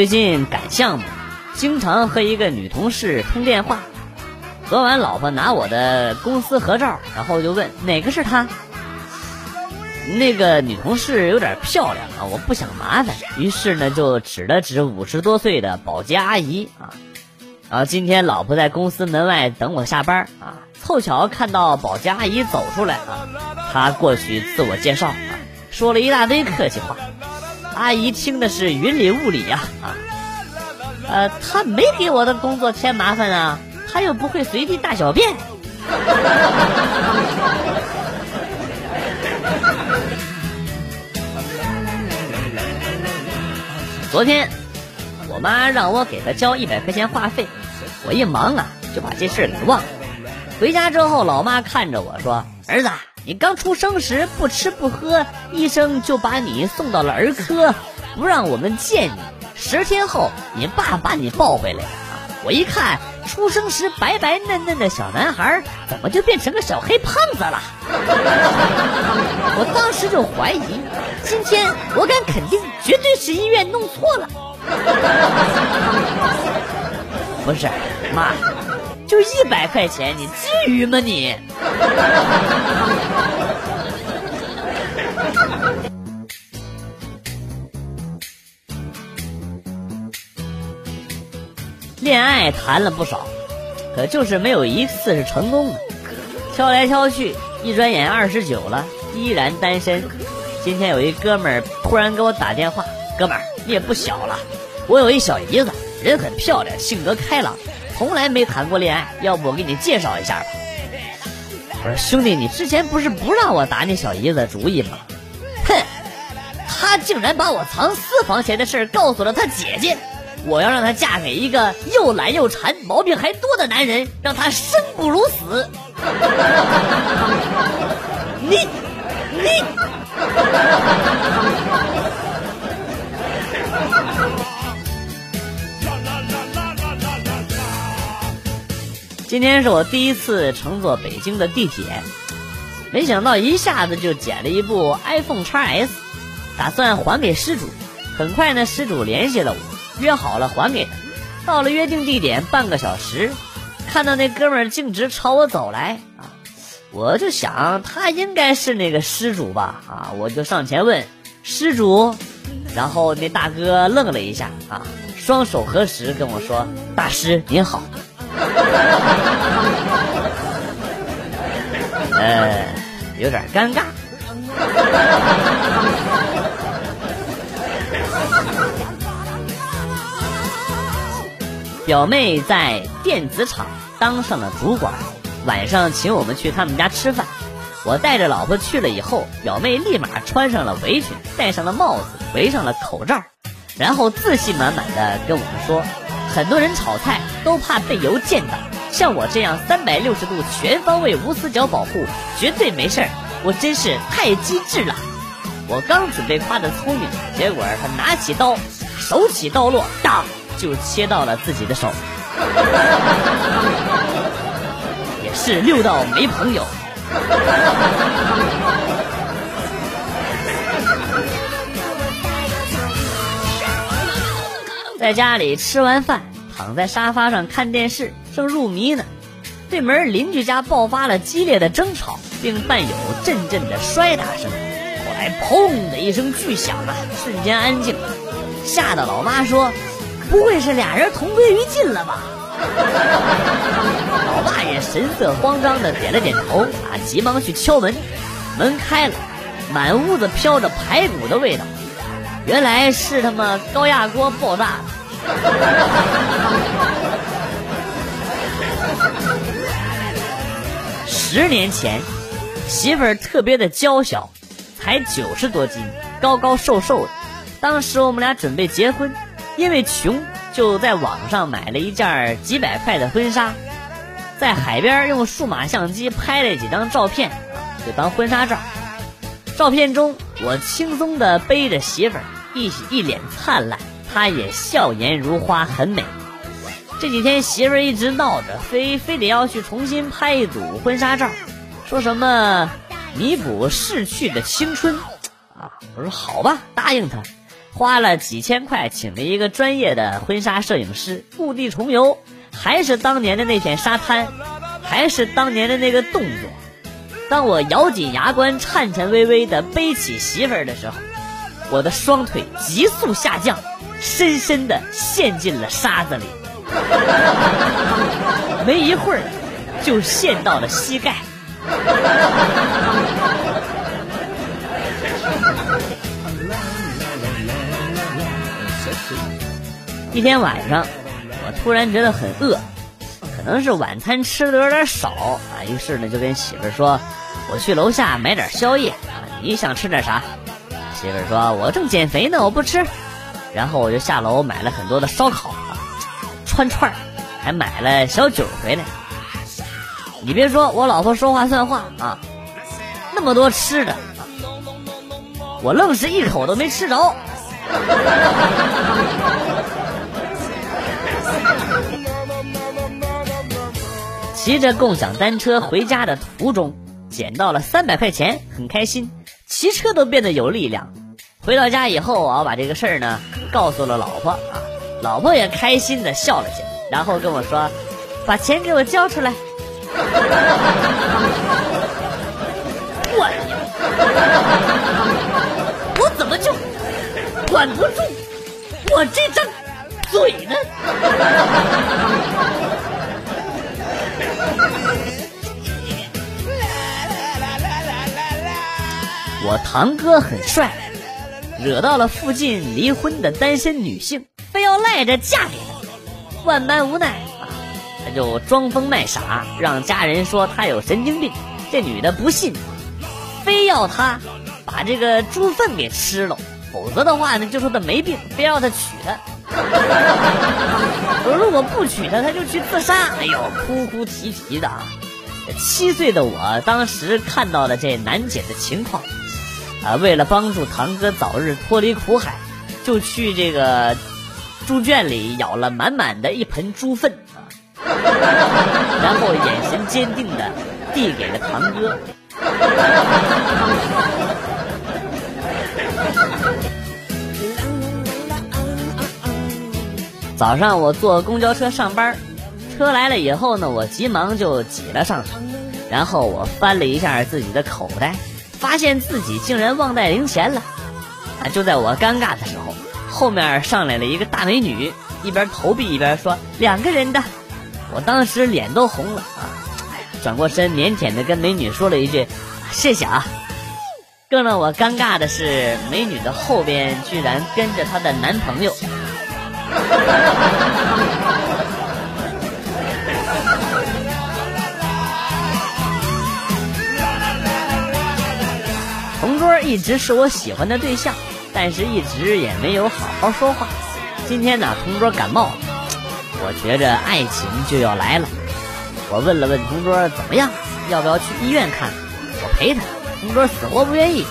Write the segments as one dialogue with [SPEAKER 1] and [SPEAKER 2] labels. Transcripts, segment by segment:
[SPEAKER 1] 最近赶项目，经常和一个女同事通电话。昨晚老婆拿我的公司合照，然后就问哪个是她。那个女同事有点漂亮啊，我不想麻烦，于是呢就指了指五十多岁的保洁阿姨啊。然后今天老婆在公司门外等我下班啊，凑巧看到保洁阿姨走出来啊，她过去自我介绍啊，说了一大堆客气话，阿姨听的是云里雾里呀啊。呃，他没给我的工作添麻烦啊，他又不会随地大小便。昨天，我妈让我给她交一百块钱话费，我一忙啊，就把这事给忘了。回家之后，老妈看着我说：“儿子，你刚出生时不吃不喝，医生就把你送到了儿科，不让我们见你。十天后，你爸把你抱回来了。我一看，出生时白白嫩嫩的小男孩，怎么就变成个小黑胖子了？我当时就怀疑。今天我敢肯定，绝对是医院弄错了。不是，妈，就一百块钱，你至于吗你？恋爱谈了不少，可就是没有一次是成功的。挑来挑去，一转眼二十九了，依然单身。今天有一哥们儿突然给我打电话，哥们儿你也不小了，我有一小姨子，人很漂亮，性格开朗，从来没谈过恋爱，要不我给你介绍一下吧？我说兄弟，你之前不是不让我打你小姨子主意吗？哼，他竟然把我藏私房钱的事告诉了他姐姐，我要让她嫁给一个又懒又馋、毛病还多的男人，让她生不如死。天是我第一次乘坐北京的地铁，没想到一下子就捡了一部 iPhone x S，打算还给失主。很快呢，失主联系了我，约好了还给他。到了约定地点半个小时，看到那哥们儿径直朝我走来啊！我就想他应该是那个失主吧啊！我就上前问失主，然后那大哥愣了一下啊，双手合十跟我说：“大师您好。” 呃，有点尴尬。表妹在电子厂当上了主管。晚上请我们去他们家吃饭，我带着老婆去了以后，表妹立马穿上了围裙，戴上了帽子，围上了口罩，然后自信满满的跟我们说，很多人炒菜都怕被油溅到，像我这样三百六十度全方位无死角保护，绝对没事儿。我真是太机智了。我刚准备夸她聪明，结果他拿起刀，手起刀落，当就切到了自己的手。也是六到没朋友。在家里吃完饭，躺在沙发上看电视，正入迷呢。对门邻居家爆发了激烈的争吵，并伴有阵阵的摔打声。后来砰的一声巨响啊，瞬间安静，吓得老妈说：“不会是俩人同归于尽了吧？” 老爸也神色慌张的点了点头，啊，急忙去敲门，门开了，满屋子飘着排骨的味道，原来是他妈高压锅爆炸了。十年前，媳妇儿特别的娇小，才九十多斤，高高瘦瘦的。当时我们俩准备结婚，因为穷。就在网上买了一件几百块的婚纱，在海边用数码相机拍了几张照片，就当婚纱照。照片中我轻松的背着媳妇儿，一一脸灿烂，她也笑颜如花，很美。这几天媳妇儿一直闹着，非非得要去重新拍一组婚纱照，说什么弥补逝去的青春，啊，我说好吧，答应她。花了几千块请了一个专业的婚纱摄影师，故地重游，还是当年的那片沙滩，还是当年的那个动作。当我咬紧牙关，颤颤巍巍地背起媳妇儿的时候，我的双腿急速下降，深深地陷进了沙子里。没一会儿，就陷到了膝盖。一天晚上，我突然觉得很饿，可能是晚餐吃的有点少啊，于是呢就跟媳妇说：“我去楼下买点宵夜，你想吃点啥？”媳妇说：“我正减肥呢，我不吃。”然后我就下楼买了很多的烧烤啊，串串还买了小酒回来。你别说我老婆说话算话啊，那么多吃的，我愣是一口都没吃着。骑着共享单车回家的途中，捡到了三百块钱，很开心，骑车都变得有力量。回到家以后，我把这个事儿呢告诉了老婆啊，老婆也开心的笑了起来，然后跟我说：“把钱给我交出来。”我我怎么就管不住我这张嘴呢？我堂哥很帅，惹到了附近离婚的单身女性，非要赖着嫁给他。万般无奈啊，他就装疯卖傻，让家人说他有神经病。这女的不信，非要他把这个猪粪给吃了，否则的话呢，就说他没病，非要他娶她。我如果不娶她，他就去自杀。哎呦，哭哭啼啼的啊！七岁的我当时看到了这难解的情况。啊，为了帮助堂哥早日脱离苦海，就去这个猪圈里舀了满满的一盆猪粪啊，然后眼神坚定的递给了堂哥。早上我坐公交车上班，车来了以后呢，我急忙就挤了上去，然后我翻了一下自己的口袋。发现自己竟然忘带零钱了，啊！就在我尴尬的时候，后面上来了一个大美女，一边投币一边说：“两个人的。”我当时脸都红了啊！转过身，腼腆的跟美女说了一句：“谢谢啊。”更让我尴尬的是，美女的后边居然跟着她的男朋友。一直是我喜欢的对象，但是一直也没有好好说话。今天呢，同桌感冒了，我觉着爱情就要来了。我问了问同桌怎么样，要不要去医院看？我陪他。同桌死活不愿意，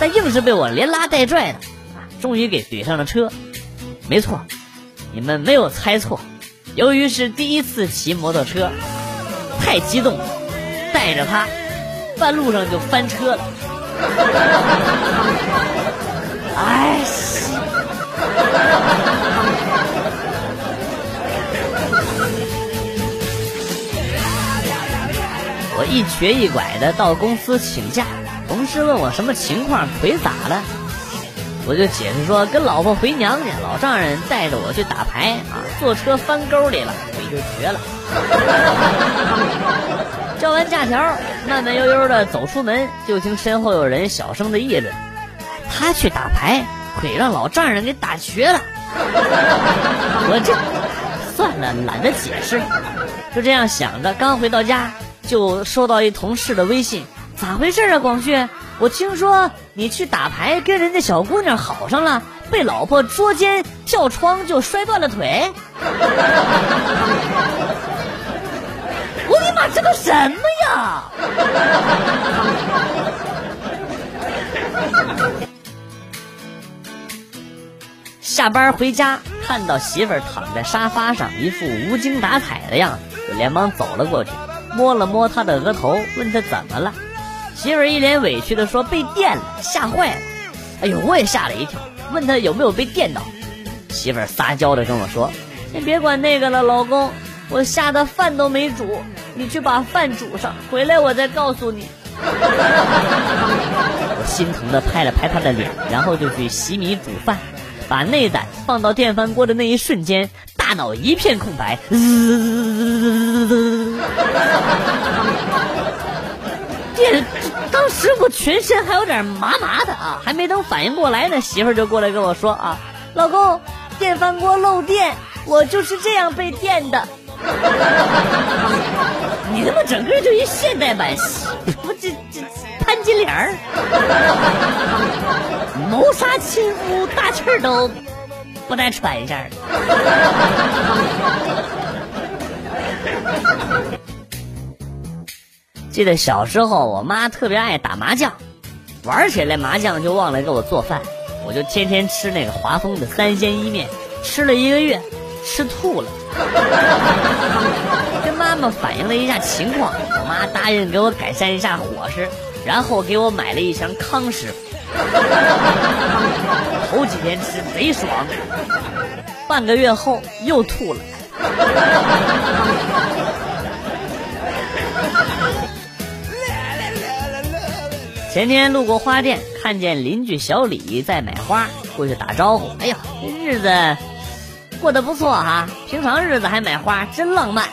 [SPEAKER 1] 但硬是被我连拉带拽的，终于给怼上了车。没错，你们没有猜错，由于是第一次骑摩托车，太激动了，带着他，半路上就翻车了。哎西，我一瘸一拐的到公司请假，同事问我什么情况，腿咋了？我就解释说跟老婆回娘家，老丈人带着我去打牌啊，坐车翻沟里了，腿就瘸了。交完假条，慢慢悠悠的走出门，就听身后有人小声的议论：“他去打牌，腿让老丈人给打瘸了。”我这算了，懒得解释。就这样想着，刚回到家，就收到一同事的微信：“咋回事啊，广旭？我听说你去打牌跟人家小姑娘好上了，被老婆捉奸跳窗就摔断了腿。”你妈，这个什么呀？下班回家，看到媳妇儿躺在沙发上，一副无精打采的样子，就连忙走了过去，摸了摸她的额头，问她怎么了。媳妇儿一脸委屈的说：“被电了，吓坏了。”哎呦，我也吓了一跳，问他有没有被电到。媳妇儿撒娇的跟我说：“先别管那个了，老公，我吓得饭都没煮，你去把饭煮上，回来我再告诉你。”我心疼的拍了拍他的脸，然后就去洗米煮饭，把内胆放到电饭锅的那一瞬间，大脑一片空白。电，当时我全身还有点麻麻的啊，还没等反应过来呢，媳妇就过来跟我说啊，老公，电饭锅漏电，我就是这样被电的。你他妈整个就一现代版，不这这潘金莲儿，谋杀亲夫，大气儿都不带喘一下的。记得小时候，我妈特别爱打麻将，玩起来麻将就忘了给我做饭，我就天天吃那个华丰的三鲜意面，吃了一个月，吃吐了。跟妈妈反映了一下情况，我妈答应给我改善一下伙食，然后给我买了一箱康师傅。头几天吃贼爽，半个月后又吐了。前天路过花店，看见邻居小李在买花，过去打招呼。哎呀，这日子过得不错哈，平常日子还买花，真浪漫。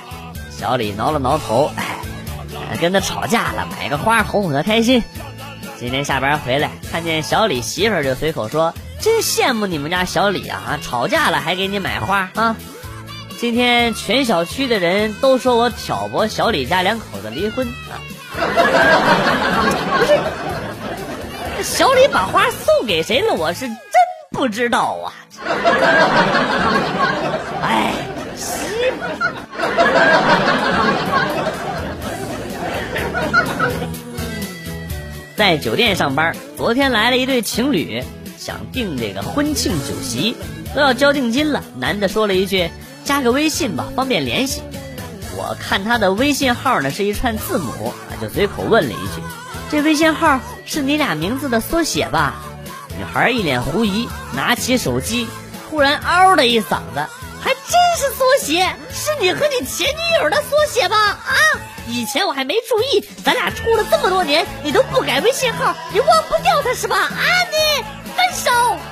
[SPEAKER 1] 小李挠了挠头，哎，跟他吵架了，买个花哄哄他开心。今天下班回来，看见小李媳妇儿，就随口说：“真羡慕你们家小李啊，吵架了还给你买花啊。”今天全小区的人都说我挑拨小李家两口子离婚啊。不是。小李把花送给谁了？我是真不知道啊！哎，媳妇。在酒店上班，昨天来了一对情侣，想订这个婚庆酒席，都要交定金了。男的说了一句：“加个微信吧，方便联系。”我看他的微信号呢是一串字母，就随口问了一句。这微信号是你俩名字的缩写吧？女孩一脸狐疑，拿起手机，忽然嗷的一嗓子，还真是缩写，是你和你前女友的缩写吧？啊！以前我还没注意，咱俩处了这么多年，你都不改微信号，你忘不掉他是吧？啊！你分手！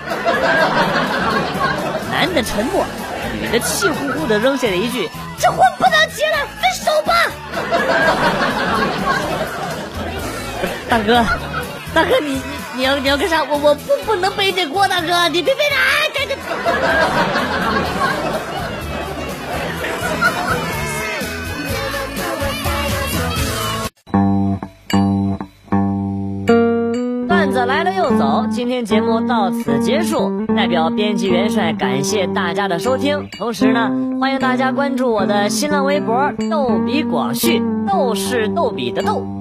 [SPEAKER 1] 男的沉默，女的气呼呼的扔下了一句：“这婚不能结了，分手吧！” 大哥，大哥，你你要你要干啥？我我不不能背这锅，大哥，你别背着，哎，赶紧。段子来了又走，今天节目到此结束。代表编辑元帅感谢大家的收听，同时呢，欢迎大家关注我的新浪微博“逗比广旭”，逗是逗比的逗。